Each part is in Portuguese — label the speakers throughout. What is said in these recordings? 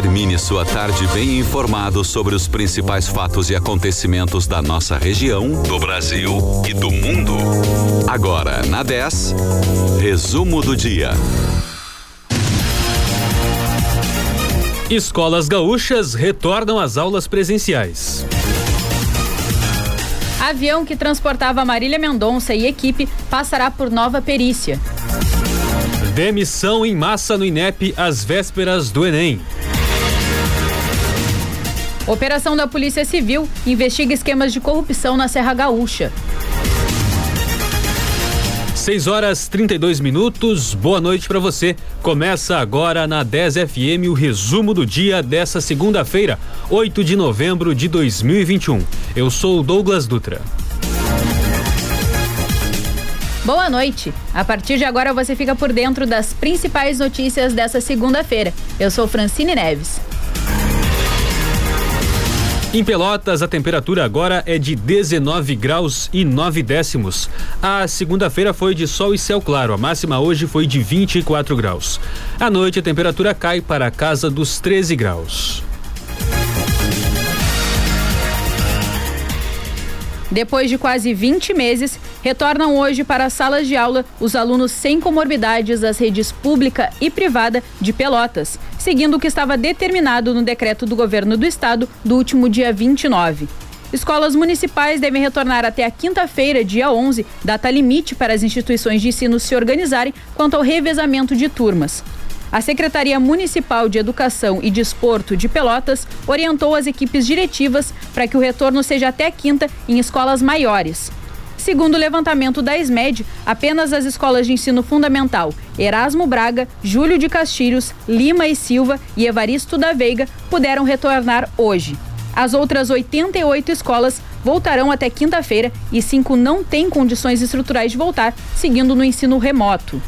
Speaker 1: Termine sua tarde bem informado sobre os principais fatos e acontecimentos da nossa região, do Brasil e do mundo. Agora, na 10, resumo do dia.
Speaker 2: Escolas gaúchas retornam às aulas presenciais.
Speaker 3: Avião que transportava Marília Mendonça e equipe passará por nova perícia.
Speaker 2: Demissão em massa no INEP às vésperas do Enem.
Speaker 3: Operação da Polícia Civil investiga esquemas de corrupção na Serra Gaúcha.
Speaker 2: 6 horas 32 minutos. Boa noite para você. Começa agora na 10 FM o resumo do dia dessa segunda-feira, 8 de novembro de 2021. Eu sou Douglas Dutra.
Speaker 3: Boa noite. A partir de agora você fica por dentro das principais notícias dessa segunda-feira. Eu sou Francine Neves.
Speaker 2: Em Pelotas, a temperatura agora é de 19 graus e 9 décimos. A segunda-feira foi de sol e céu claro. A máxima hoje foi de 24 graus. À noite, a temperatura cai para a casa dos 13 graus.
Speaker 3: Depois de quase 20 meses, retornam hoje para as salas de aula os alunos sem comorbidades das redes pública e privada de Pelotas, seguindo o que estava determinado no decreto do governo do estado do último dia 29. Escolas municipais devem retornar até a quinta-feira, dia 11, data limite para as instituições de ensino se organizarem quanto ao revezamento de turmas. A Secretaria Municipal de Educação e Desporto de Pelotas orientou as equipes diretivas para que o retorno seja até quinta em escolas maiores. Segundo o levantamento da SMED, apenas as escolas de ensino fundamental Erasmo Braga, Júlio de Castilhos, Lima e Silva e Evaristo da Veiga puderam retornar hoje. As outras 88 escolas voltarão até quinta-feira e cinco não têm condições estruturais de voltar, seguindo no ensino remoto.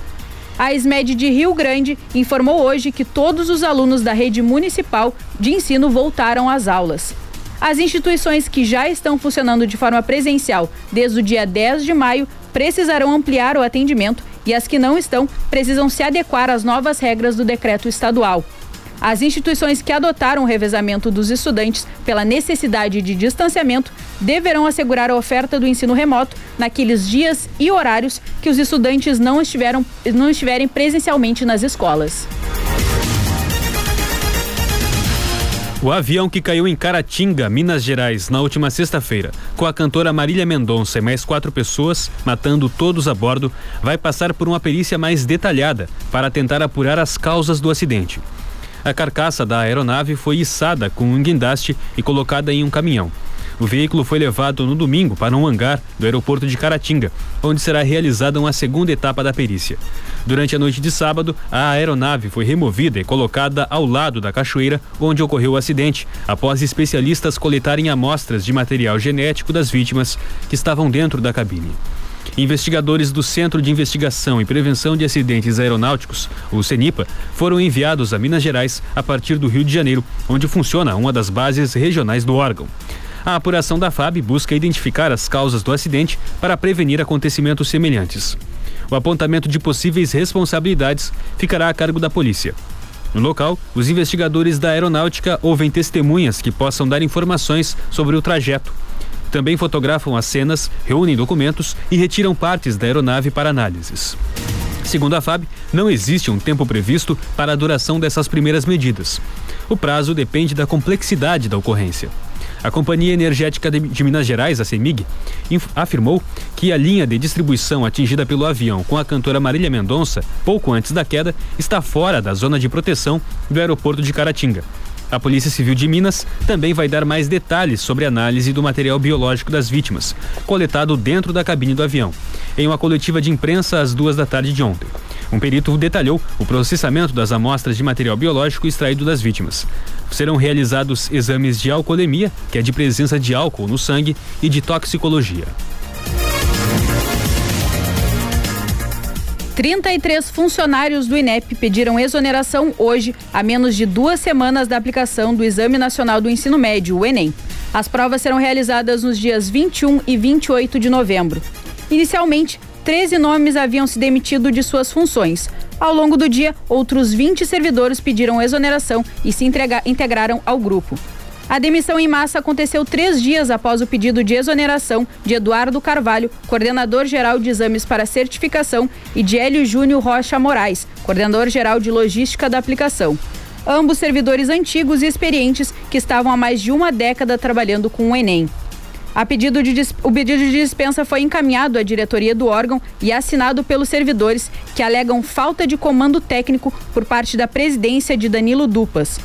Speaker 3: A SMED de Rio Grande informou hoje que todos os alunos da rede municipal de ensino voltaram às aulas. As instituições que já estão funcionando de forma presencial desde o dia 10 de maio precisarão ampliar o atendimento e as que não estão precisam se adequar às novas regras do decreto estadual. As instituições que adotaram o revezamento dos estudantes pela necessidade de distanciamento deverão assegurar a oferta do ensino remoto naqueles dias e horários que os estudantes não, estiveram, não estiverem presencialmente nas escolas.
Speaker 2: O avião que caiu em Caratinga, Minas Gerais, na última sexta-feira, com a cantora Marília Mendonça e mais quatro pessoas, matando todos a bordo, vai passar por uma perícia mais detalhada para tentar apurar as causas do acidente. A carcaça da aeronave foi içada com um guindaste e colocada em um caminhão. O veículo foi levado no domingo para um hangar do aeroporto de Caratinga, onde será realizada uma segunda etapa da perícia. Durante a noite de sábado, a aeronave foi removida e colocada ao lado da cachoeira onde ocorreu o acidente, após especialistas coletarem amostras de material genético das vítimas que estavam dentro da cabine. Investigadores do Centro de Investigação e Prevenção de Acidentes Aeronáuticos, o CENIPA, foram enviados a Minas Gerais a partir do Rio de Janeiro, onde funciona uma das bases regionais do órgão. A apuração da FAB busca identificar as causas do acidente para prevenir acontecimentos semelhantes. O apontamento de possíveis responsabilidades ficará a cargo da polícia. No local, os investigadores da aeronáutica ouvem testemunhas que possam dar informações sobre o trajeto também fotografam as cenas, reúnem documentos e retiram partes da aeronave para análises. Segundo a FAB, não existe um tempo previsto para a duração dessas primeiras medidas. O prazo depende da complexidade da ocorrência. A Companhia Energética de Minas Gerais, a CEMIG, afirmou que a linha de distribuição atingida pelo avião com a cantora Marília Mendonça, pouco antes da queda, está fora da zona de proteção do aeroporto de Caratinga. A Polícia Civil de Minas também vai dar mais detalhes sobre a análise do material biológico das vítimas, coletado dentro da cabine do avião, em uma coletiva de imprensa às duas da tarde de ontem. Um perito detalhou o processamento das amostras de material biológico extraído das vítimas. Serão realizados exames de alcoolemia, que é de presença de álcool no sangue, e de toxicologia.
Speaker 3: 33 funcionários do INEP pediram exoneração hoje, a menos de duas semanas da aplicação do Exame Nacional do Ensino Médio, o Enem. As provas serão realizadas nos dias 21 e 28 de novembro. Inicialmente, 13 nomes haviam se demitido de suas funções. Ao longo do dia, outros 20 servidores pediram exoneração e se integraram ao grupo. A demissão em massa aconteceu três dias após o pedido de exoneração de Eduardo Carvalho, coordenador-geral de exames para certificação, e de Hélio Júnior Rocha Moraes, coordenador-geral de logística da aplicação. Ambos servidores antigos e experientes que estavam há mais de uma década trabalhando com o Enem. Pedido de, o pedido de dispensa foi encaminhado à diretoria do órgão e assinado pelos servidores que alegam falta de comando técnico por parte da presidência de Danilo Dupas.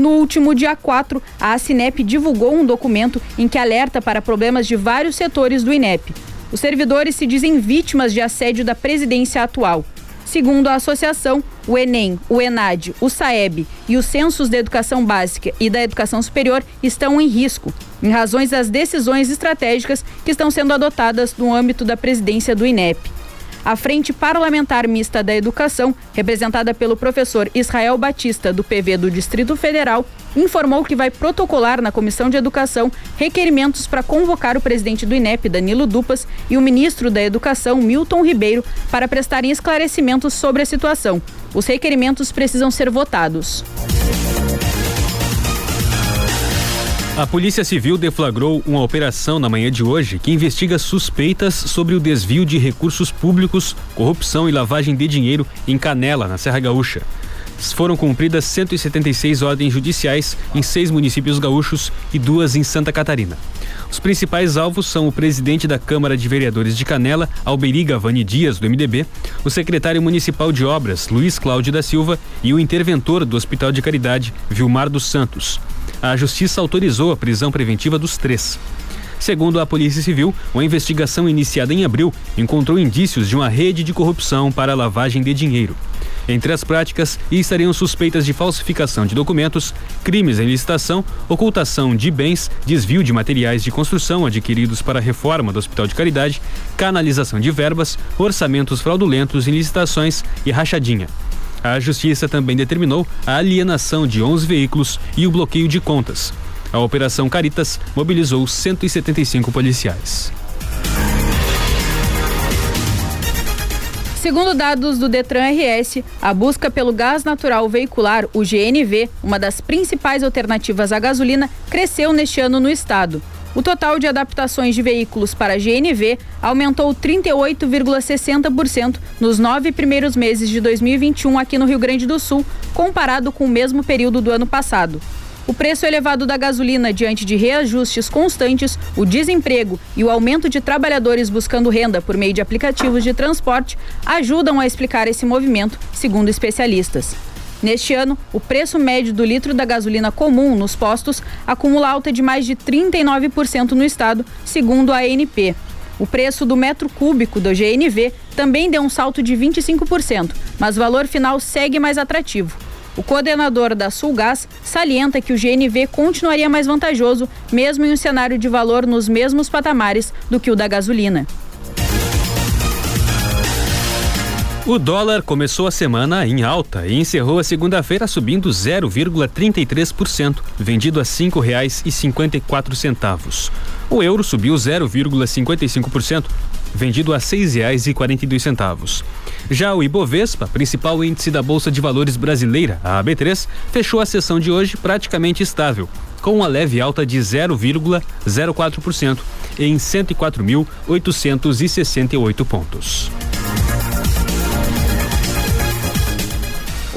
Speaker 3: No último dia 4, a Acinep divulgou um documento em que alerta para problemas de vários setores do INEP. Os servidores se dizem vítimas de assédio da presidência atual. Segundo a associação, o Enem, o Enad, o SAEB e os censos da educação básica e da educação superior estão em risco, em razões das decisões estratégicas que estão sendo adotadas no âmbito da presidência do INEP. A Frente Parlamentar Mista da Educação, representada pelo professor Israel Batista, do PV do Distrito Federal, informou que vai protocolar na Comissão de Educação requerimentos para convocar o presidente do INEP, Danilo Dupas, e o ministro da Educação, Milton Ribeiro, para prestarem esclarecimentos sobre a situação. Os requerimentos precisam ser votados.
Speaker 2: A Polícia Civil deflagrou uma operação na manhã de hoje que investiga suspeitas sobre o desvio de recursos públicos, corrupção e lavagem de dinheiro em Canela, na Serra Gaúcha. Foram cumpridas 176 ordens judiciais em seis municípios gaúchos e duas em Santa Catarina. Os principais alvos são o presidente da Câmara de Vereadores de Canela, Alberiga Vani Dias, do MDB, o secretário municipal de obras, Luiz Cláudio da Silva, e o interventor do Hospital de Caridade, Vilmar dos Santos a justiça autorizou a prisão preventiva dos três. Segundo a Polícia Civil, uma investigação iniciada em abril encontrou indícios de uma rede de corrupção para lavagem de dinheiro. Entre as práticas estariam suspeitas de falsificação de documentos, crimes em licitação, ocultação de bens, desvio de materiais de construção adquiridos para a reforma do Hospital de Caridade, canalização de verbas, orçamentos fraudulentos em licitações e rachadinha. A Justiça também determinou a alienação de 11 veículos e o bloqueio de contas. A Operação Caritas mobilizou 175 policiais.
Speaker 3: Segundo dados do Detran RS, a busca pelo gás natural veicular, o GNV, uma das principais alternativas à gasolina, cresceu neste ano no estado. O total de adaptações de veículos para GNV aumentou 38,60% nos nove primeiros meses de 2021 aqui no Rio Grande do Sul, comparado com o mesmo período do ano passado. O preço elevado da gasolina diante de reajustes constantes, o desemprego e o aumento de trabalhadores buscando renda por meio de aplicativos de transporte ajudam a explicar esse movimento, segundo especialistas. Neste ano, o preço médio do litro da gasolina comum nos postos acumula alta de mais de 39% no estado, segundo a ANP. O preço do metro cúbico do GNV também deu um salto de 25%, mas o valor final segue mais atrativo. O coordenador da Sulgás salienta que o GNV continuaria mais vantajoso, mesmo em um cenário de valor nos mesmos patamares do que o da gasolina.
Speaker 2: O dólar começou a semana em alta e encerrou a segunda-feira subindo 0,33%, vendido a quatro centavos. O euro subiu 0,55%, vendido a dois centavos. Já o Ibovespa, principal índice da Bolsa de Valores brasileira, a AB3, fechou a sessão de hoje praticamente estável, com uma leve alta de 0,04% em 104.868 pontos.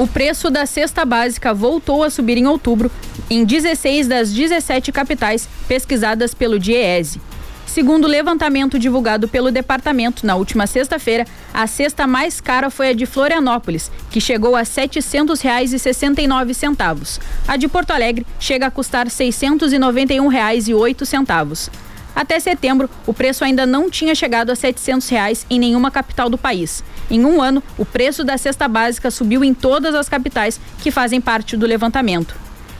Speaker 3: O preço da cesta básica voltou a subir em outubro em 16 das 17 capitais pesquisadas pelo DIEESE. Segundo o levantamento divulgado pelo departamento na última sexta-feira, a cesta mais cara foi a de Florianópolis, que chegou a R$ 700,69. A de Porto Alegre chega a custar R$ 691,08. Até setembro, o preço ainda não tinha chegado a 700 reais em nenhuma capital do país. Em um ano, o preço da cesta básica subiu em todas as capitais que fazem parte do levantamento.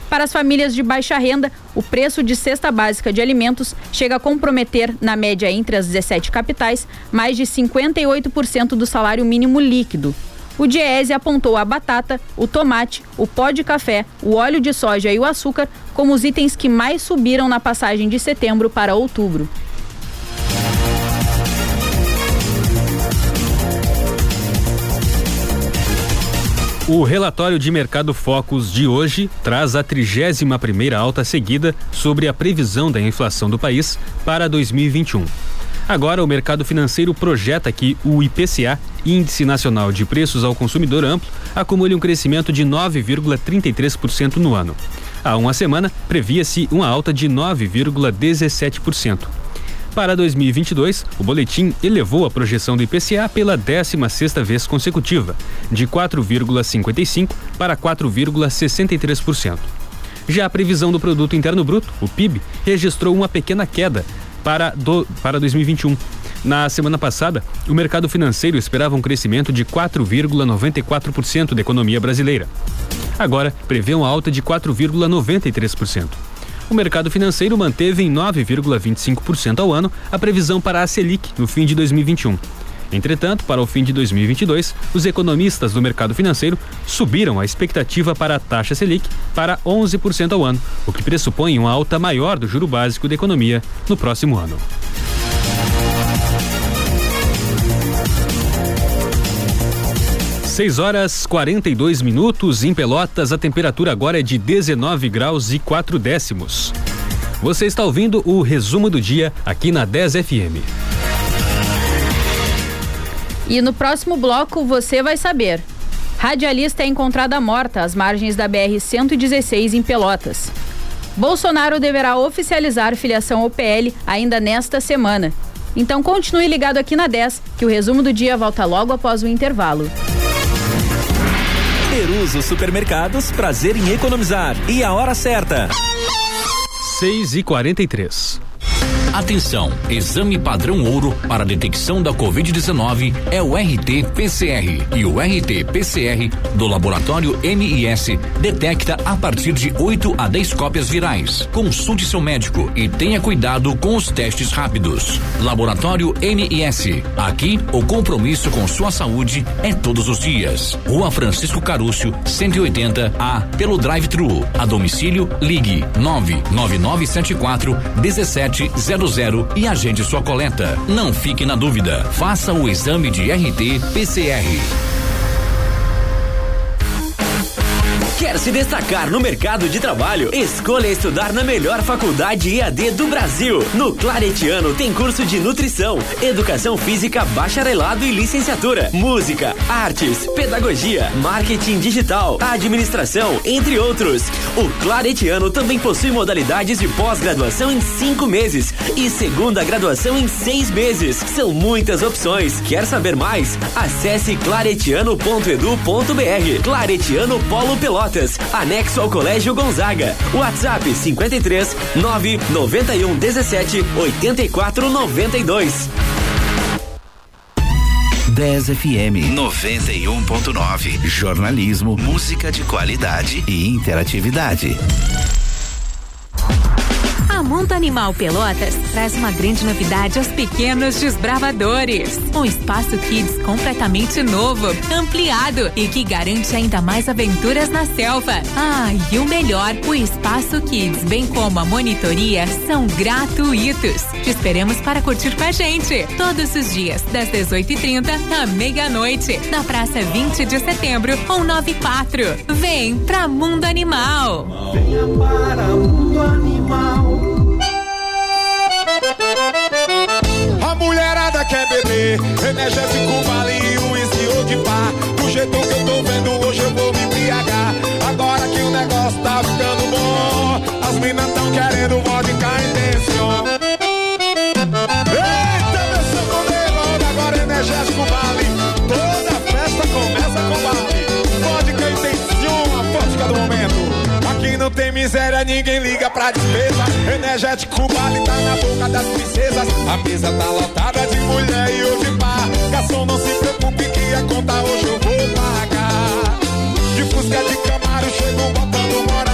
Speaker 3: Para as famílias de baixa renda, o preço de cesta básica de alimentos chega a comprometer, na média entre as 17 capitais, mais de 58% do salário mínimo líquido. O Diese apontou a batata, o tomate, o pó de café, o óleo de soja e o açúcar como os itens que mais subiram na passagem de setembro para outubro.
Speaker 2: O relatório de mercado Focus de hoje traz a 31 primeira alta seguida sobre a previsão da inflação do país para 2021. Agora, o mercado financeiro projeta que o IPCA, Índice Nacional de Preços ao Consumidor Amplo, acumule um crescimento de 9,33% no ano. Há uma semana, previa-se uma alta de 9,17%. Para 2022, o boletim elevou a projeção do IPCA pela 16ª vez consecutiva, de 4,55 para 4,63%. Já a previsão do produto interno bruto, o PIB, registrou uma pequena queda para do, para 2021. Na semana passada, o mercado financeiro esperava um crescimento de 4,94% da economia brasileira. Agora prevê uma alta de 4,93% o mercado financeiro manteve em 9,25% ao ano a previsão para a Selic no fim de 2021. Entretanto, para o fim de 2022, os economistas do mercado financeiro subiram a expectativa para a taxa Selic para 11% ao ano, o que pressupõe uma alta maior do juro básico da economia no próximo ano. 6 horas 42 minutos em Pelotas, a temperatura agora é de 19 graus e 4 décimos. Você está ouvindo o resumo do dia aqui na 10 FM.
Speaker 3: E no próximo bloco você vai saber. Radialista é encontrada morta às margens da BR-116 em Pelotas. Bolsonaro deverá oficializar filiação ao PL ainda nesta semana. Então continue ligado aqui na 10, que o resumo do dia volta logo após o intervalo.
Speaker 4: Peruso Supermercados, prazer em economizar. E a hora certa.
Speaker 2: 6 e 43
Speaker 5: Atenção! Exame padrão ouro para detecção da Covid-19 é o RT-PCR. E o RT-PCR do laboratório MIS detecta a partir de 8 a 10 cópias virais. Consulte seu médico e tenha cuidado com os testes rápidos. Laboratório MIS. Aqui, o compromisso com sua saúde é todos os dias. Rua Francisco Carúcio, 180 A, pelo drive-thru. A domicílio, ligue 99974 1700 e agende sua coleta. Não fique na dúvida. Faça o exame de RT-PCR.
Speaker 6: Quer se destacar no mercado de trabalho? Escolha estudar na melhor faculdade EAD do Brasil. No Claretiano tem curso de nutrição, educação física, bacharelado e licenciatura, música, artes, pedagogia, marketing digital, administração, entre outros. O Claretiano também possui modalidades de pós-graduação em cinco meses e segunda graduação em seis meses. São muitas opções. Quer saber mais? Acesse claretiano.edu.br. Claretiano Polo Pelota Anexo ao Colégio Gonzaga. WhatsApp 53 991 17 84 92.
Speaker 7: 10 FM 91.9. Jornalismo, música de qualidade e interatividade.
Speaker 8: Mundo Animal Pelotas traz uma grande novidade aos pequenos desbravadores. Um espaço kids completamente novo, ampliado e que garante ainda mais aventuras na selva. Ah, e o melhor, o espaço kids, bem como a monitoria, são gratuitos. Te esperamos para curtir com a gente todos os dias, das 18h30 à meia-noite, na Praça 20 de Setembro ou 94. Vem pra Mundo Animal.
Speaker 9: Venha para Mundo Animal.
Speaker 10: Quer beber energético, vale, uísque ou de pá. Do jeito que eu tô vendo hoje eu vou me embriagar. Agora que o negócio tá ficando bom, as minas tão querendo vodka intenção. Eita, meu sanfoneiro, agora energético vale. Toda festa começa com vale. Vodka intenção, a vodka do momento. Aqui não tem miséria, ninguém liga pra despesa. Energético vale tá na boca das princesas. A mesa tá lotada de mulher e de par. Garçom, não se preocupe que a conta hoje eu vou pagar. De Fusca de Camaro chego botando moral.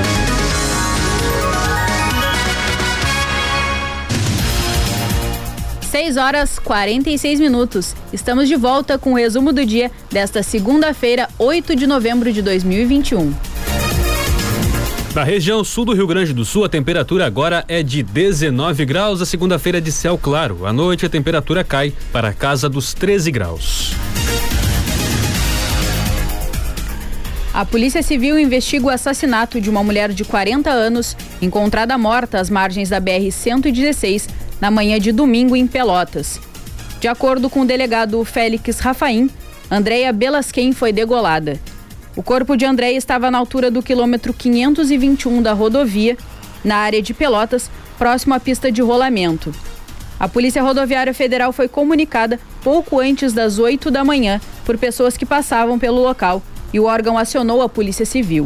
Speaker 3: Seis horas 46 minutos. Estamos de volta com o resumo do dia desta segunda-feira, 8 de novembro de 2021.
Speaker 2: Na região sul do Rio Grande do Sul, a temperatura agora é de 19 graus. A segunda-feira é de céu claro. À noite, a temperatura cai para a casa dos 13 graus.
Speaker 3: A Polícia Civil investiga o assassinato de uma mulher de 40 anos, encontrada morta às margens da BR-116, na manhã de domingo em Pelotas. De acordo com o delegado Félix Rafaim, Andréia Belasquem foi degolada. O corpo de Andréia estava na altura do quilômetro 521 da rodovia, na área de Pelotas, próximo à pista de rolamento. A Polícia Rodoviária Federal foi comunicada pouco antes das 8 da manhã por pessoas que passavam pelo local e o órgão acionou a Polícia Civil.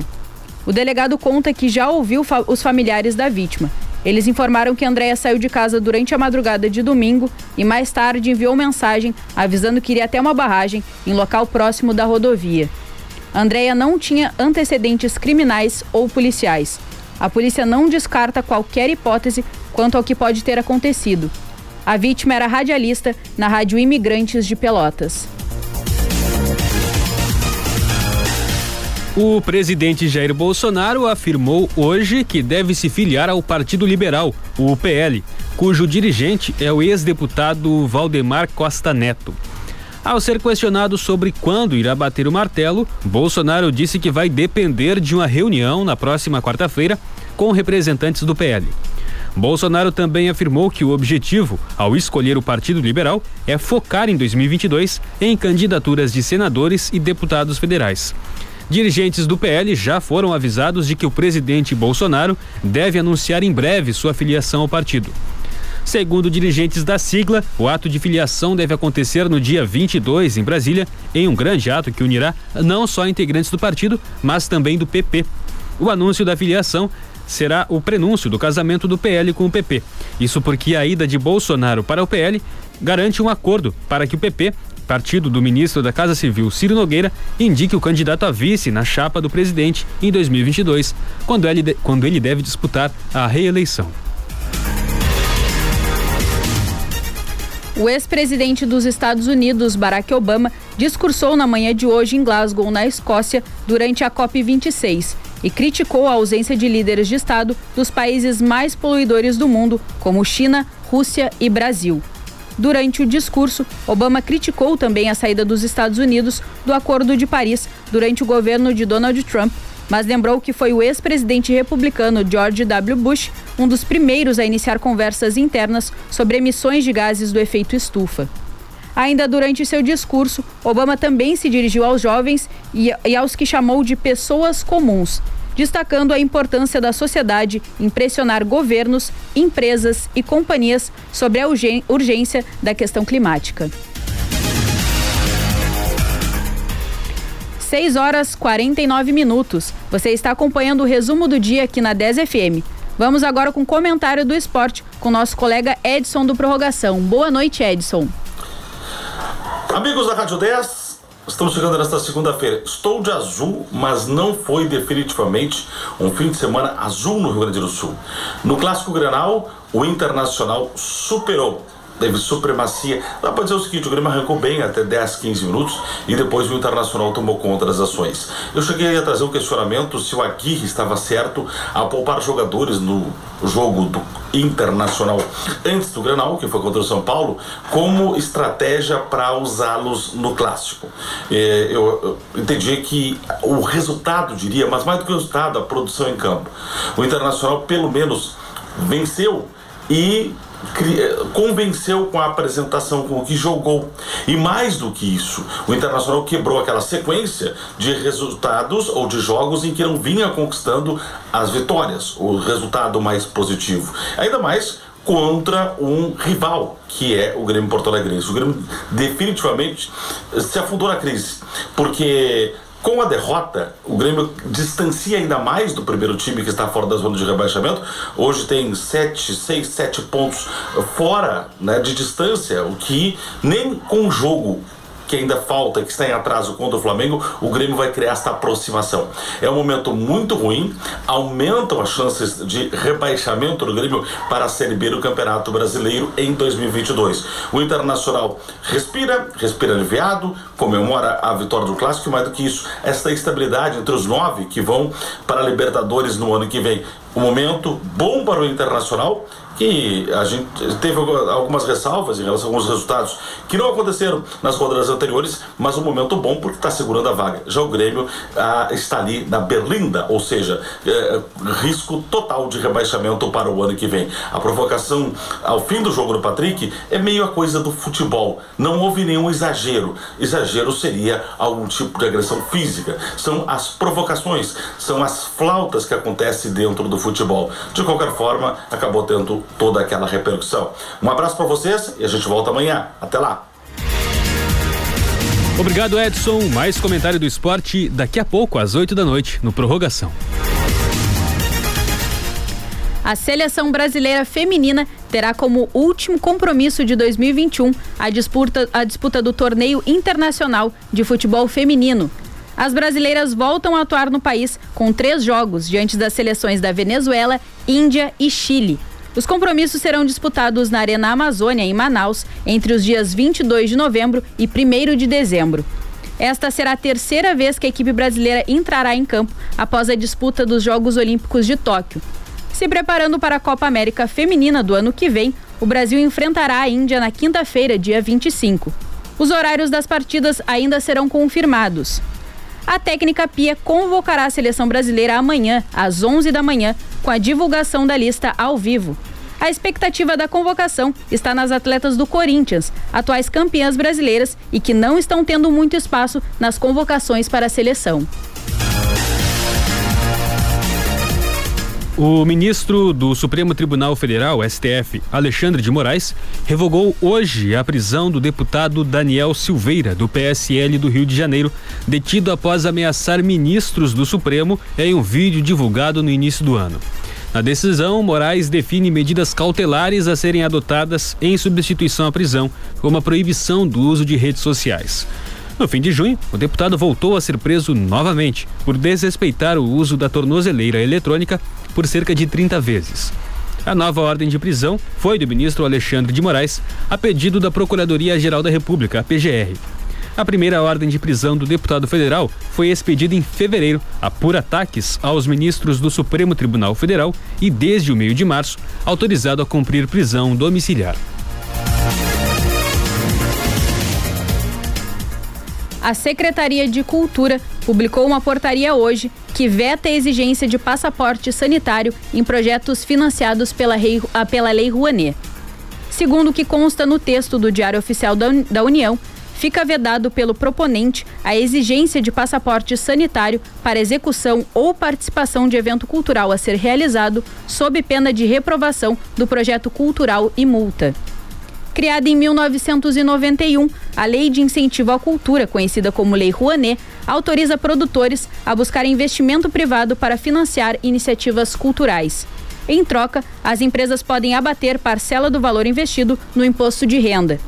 Speaker 3: O delegado conta que já ouviu fa os familiares da vítima. Eles informaram que Andréia saiu de casa durante a madrugada de domingo e mais tarde enviou mensagem avisando que iria até uma barragem em local próximo da rodovia. Andréia não tinha antecedentes criminais ou policiais. A polícia não descarta qualquer hipótese quanto ao que pode ter acontecido. A vítima era radialista na Rádio Imigrantes de Pelotas.
Speaker 2: O presidente Jair Bolsonaro afirmou hoje que deve se filiar ao Partido Liberal, o PL, cujo dirigente é o ex-deputado Valdemar Costa Neto. Ao ser questionado sobre quando irá bater o martelo, Bolsonaro disse que vai depender de uma reunião na próxima quarta-feira com representantes do PL. Bolsonaro também afirmou que o objetivo, ao escolher o Partido Liberal, é focar em 2022 em candidaturas de senadores e deputados federais. Dirigentes do PL já foram avisados de que o presidente Bolsonaro deve anunciar em breve sua filiação ao partido. Segundo dirigentes da sigla, o ato de filiação deve acontecer no dia 22 em Brasília, em um grande ato que unirá não só integrantes do partido, mas também do PP. O anúncio da filiação será o prenúncio do casamento do PL com o PP. Isso porque a ida de Bolsonaro para o PL garante um acordo para que o PP partido do ministro da Casa Civil, Ciro Nogueira, indique o candidato a vice na chapa do presidente em 2022, quando ele, quando ele deve disputar a reeleição.
Speaker 3: O ex-presidente dos Estados Unidos, Barack Obama, discursou na manhã de hoje em Glasgow, na Escócia, durante a COP26 e criticou a ausência de líderes de Estado dos países mais poluidores do mundo, como China, Rússia e Brasil. Durante o discurso, Obama criticou também a saída dos Estados Unidos do Acordo de Paris durante o governo de Donald Trump, mas lembrou que foi o ex-presidente republicano George W. Bush um dos primeiros a iniciar conversas internas sobre emissões de gases do efeito estufa. Ainda durante seu discurso, Obama também se dirigiu aos jovens e, aos que chamou de pessoas comuns, destacando a importância da sociedade em pressionar governos, empresas e companhias sobre a urgência da questão climática. 6 horas 49 minutos. Você está acompanhando o resumo do dia aqui na 10 FM. Vamos agora com o comentário do esporte com nosso colega Edson do Prorrogação. Boa noite, Edson.
Speaker 11: Amigos da Rádio 10, Estamos chegando nesta segunda-feira. Estou de azul, mas não foi definitivamente um fim de semana azul no Rio Grande do Sul. No Clássico Granal, o Internacional superou teve supremacia. Dá para dizer o seguinte: o Grêmio arrancou bem até 10, 15 minutos e depois o Internacional tomou conta das ações. Eu cheguei a trazer um questionamento se o Aguirre estava certo a poupar jogadores no jogo do Internacional antes do Granal, que foi contra o São Paulo, como estratégia para usá-los no clássico. É, eu, entendi que o resultado, diria, mas mais do que o resultado, a produção em campo. O Internacional, pelo menos, venceu e convenceu com a apresentação, com o que jogou. E mais do que isso, o Internacional quebrou aquela sequência de resultados ou de jogos em que não vinha conquistando as vitórias, o resultado mais positivo. Ainda mais contra um rival, que é o Grêmio Porto Alegre. O Grêmio definitivamente se afundou na crise, porque com a derrota, o Grêmio distancia ainda mais do primeiro time que está fora da zona de rebaixamento. Hoje tem 7, 6, 7 pontos fora né, de distância, o que nem com o jogo que ainda falta, que está em atraso contra o Flamengo, o Grêmio vai criar essa aproximação. É um momento muito ruim, aumentam as chances de rebaixamento do Grêmio para a Série B do Campeonato Brasileiro em 2022. O Internacional respira, respira aliviado, comemora a vitória do Clássico mais do que isso, essa estabilidade entre os nove que vão para a Libertadores no ano que vem. Um momento bom para o Internacional que a gente teve algumas ressalvas em relação a alguns resultados que não aconteceram nas rodadas anteriores, mas um momento bom porque está segurando a vaga. Já o Grêmio ah, está ali na berlinda, ou seja, é, risco total de rebaixamento para o ano que vem. A provocação ao fim do jogo do Patrick é meio a coisa do futebol. Não houve nenhum exagero. Exagero seria algum tipo de agressão física. São as provocações, são as flautas que acontecem dentro do futebol. De qualquer forma, acabou tendo toda aquela repercussão. Um abraço para vocês e a gente volta amanhã. Até lá.
Speaker 2: Obrigado, Edson. Mais comentário do esporte daqui a pouco, às 8 da noite, no Prorrogação.
Speaker 3: A seleção brasileira feminina terá como último compromisso de 2021 a disputa, a disputa do torneio internacional de futebol feminino. As brasileiras voltam a atuar no país com três jogos diante das seleções da Venezuela, Índia e Chile. Os compromissos serão disputados na Arena Amazônia, em Manaus, entre os dias 22 de novembro e 1 de dezembro. Esta será a terceira vez que a equipe brasileira entrará em campo após a disputa dos Jogos Olímpicos de Tóquio. Se preparando para a Copa América Feminina do ano que vem, o Brasil enfrentará a Índia na quinta-feira, dia 25. Os horários das partidas ainda serão confirmados. A técnica Pia convocará a seleção brasileira amanhã, às 11 da manhã, com a divulgação da lista ao vivo. A expectativa da convocação está nas atletas do Corinthians, atuais campeãs brasileiras e que não estão tendo muito espaço nas convocações para a seleção.
Speaker 2: O ministro do Supremo Tribunal Federal, STF, Alexandre de Moraes, revogou hoje a prisão do deputado Daniel Silveira, do PSL do Rio de Janeiro, detido após ameaçar ministros do Supremo em um vídeo divulgado no início do ano. Na decisão, Moraes define medidas cautelares a serem adotadas em substituição à prisão, como a proibição do uso de redes sociais. No fim de junho, o deputado voltou a ser preso novamente por desrespeitar o uso da tornozeleira eletrônica por cerca de 30 vezes. A nova ordem de prisão foi do ministro Alexandre de Moraes, a pedido da Procuradoria-Geral da República, a PGR. A primeira ordem de prisão do deputado federal foi expedida em fevereiro, por ataques aos ministros do Supremo Tribunal Federal e, desde o meio de março, autorizado a cumprir prisão domiciliar.
Speaker 3: a Secretaria de Cultura publicou uma portaria hoje que veta a exigência de passaporte sanitário em projetos financiados pela, rei, ah, pela Lei Rouanet. Segundo o que consta no texto do Diário Oficial da, da União, fica vedado pelo proponente a exigência de passaporte sanitário para execução ou participação de evento cultural a ser realizado sob pena de reprovação do projeto cultural e multa. Criada em 1991, a Lei de Incentivo à Cultura, conhecida como Lei Rouanet, autoriza produtores a buscar investimento privado para financiar iniciativas culturais. Em troca, as empresas podem abater parcela do valor investido no imposto de renda.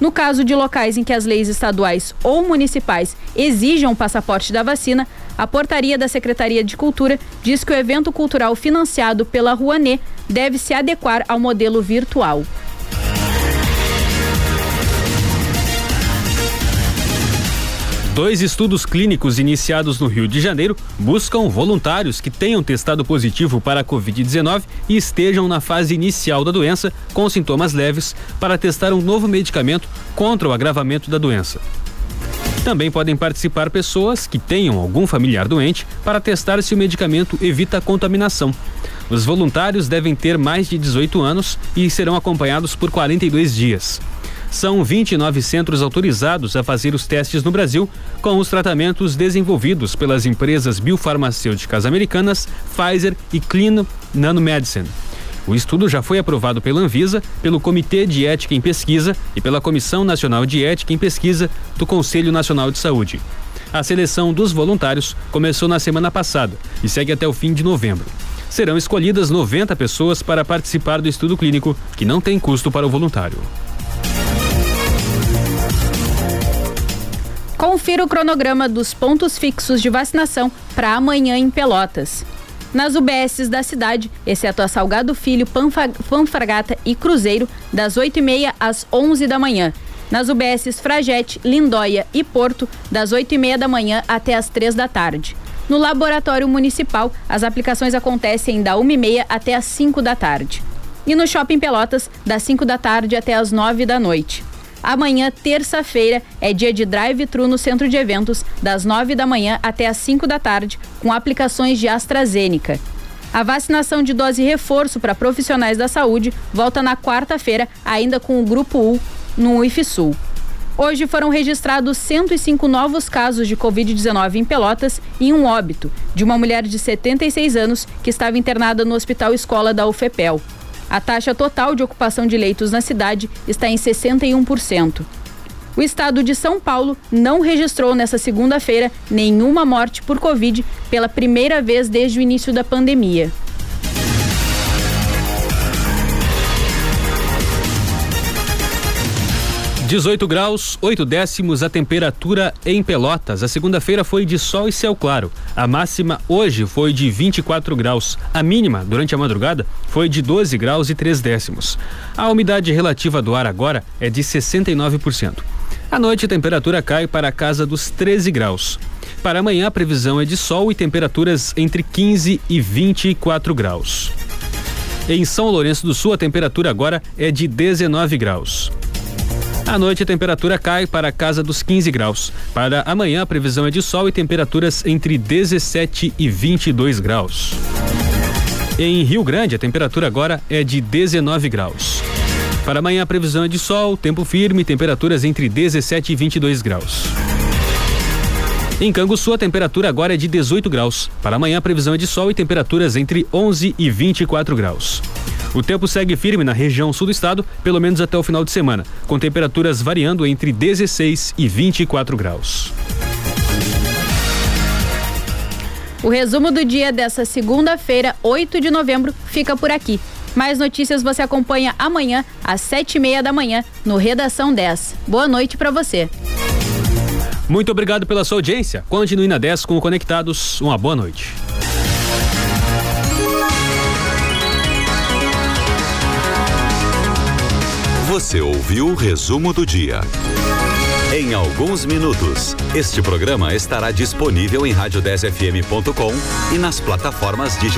Speaker 3: No caso de locais em que as leis estaduais ou municipais exijam o passaporte da vacina, a portaria da Secretaria de Cultura diz que o evento cultural financiado pela Rouanet deve se adequar ao modelo virtual.
Speaker 2: Dois estudos clínicos iniciados no Rio de Janeiro buscam voluntários que tenham testado positivo para a Covid-19 e estejam na fase inicial da doença com sintomas leves para testar um novo medicamento contra o agravamento da doença. Também podem participar pessoas que tenham algum familiar doente para testar se o medicamento evita a contaminação. Os voluntários devem ter mais de 18 anos e serão acompanhados por 42 dias. São 29 centros autorizados a fazer os testes no Brasil com os tratamentos desenvolvidos pelas empresas biofarmacêuticas americanas Pfizer e Clean Nanomedicine. O estudo já foi aprovado pela Anvisa, pelo Comitê de Ética em Pesquisa e pela Comissão Nacional de Ética em Pesquisa do Conselho Nacional de Saúde. A seleção dos voluntários começou na semana passada e segue até o fim de novembro. Serão escolhidas 90 pessoas para participar do estudo clínico, que não tem custo para o voluntário.
Speaker 3: Confira o cronograma dos pontos fixos de vacinação para amanhã em Pelotas. Nas UBSs da cidade, exceto a Salgado Filho, Panfragata e Cruzeiro, das 8h30 às 11 da manhã. Nas UBSs Fragete, Lindóia e Porto, das 8h30 da manhã até as 3 da tarde. No Laboratório Municipal, as aplicações acontecem da 1h30 até as 5 da tarde. E no Shopping Pelotas, das 5 da tarde até as 9 da noite. Amanhã, terça-feira, é dia de drive-thru no centro de eventos, das 9 da manhã até as 5 da tarde, com aplicações de AstraZeneca. A vacinação de dose reforço para profissionais da saúde volta na quarta-feira, ainda com o Grupo U no IFSUL. Hoje foram registrados 105 novos casos de Covid-19 em Pelotas e um óbito de uma mulher de 76 anos que estava internada no Hospital Escola da UFEPEL. A taxa total de ocupação de leitos na cidade está em 61%. O estado de São Paulo não registrou nesta segunda-feira nenhuma morte por Covid pela primeira vez desde o início da pandemia.
Speaker 2: 18 graus, 8 décimos a temperatura em Pelotas. A segunda-feira foi de sol e céu claro. A máxima hoje foi de 24 graus. A mínima, durante a madrugada, foi de 12 graus e 3 décimos. A umidade relativa do ar agora é de 69%. À noite, a temperatura cai para a casa dos 13 graus. Para amanhã, a previsão é de sol e temperaturas entre 15 e 24 graus. Em São Lourenço do Sul, a temperatura agora é de 19 graus. À noite a temperatura cai para a casa dos 15 graus. Para amanhã a previsão é de sol e temperaturas entre 17 e 22 graus. Em Rio Grande a temperatura agora é de 19 graus. Para amanhã a previsão é de sol, tempo firme, temperaturas entre 17 e 22 graus. Em Canguçu, a temperatura agora é de 18 graus. Para amanhã, a previsão é de sol e temperaturas entre 11 e 24 graus. O tempo segue firme na região sul do estado, pelo menos até o final de semana, com temperaturas variando entre 16 e 24 graus.
Speaker 3: O resumo do dia dessa segunda-feira, 8 de novembro, fica por aqui. Mais notícias você acompanha amanhã, às sete e meia da manhã, no Redação 10. Boa noite para você.
Speaker 2: Muito obrigado pela sua audiência. Continue na 10 com o Conectados. Uma boa noite.
Speaker 1: Você ouviu o resumo do dia. Em alguns minutos, este programa estará disponível em rádio10fm.com e nas plataformas digitais.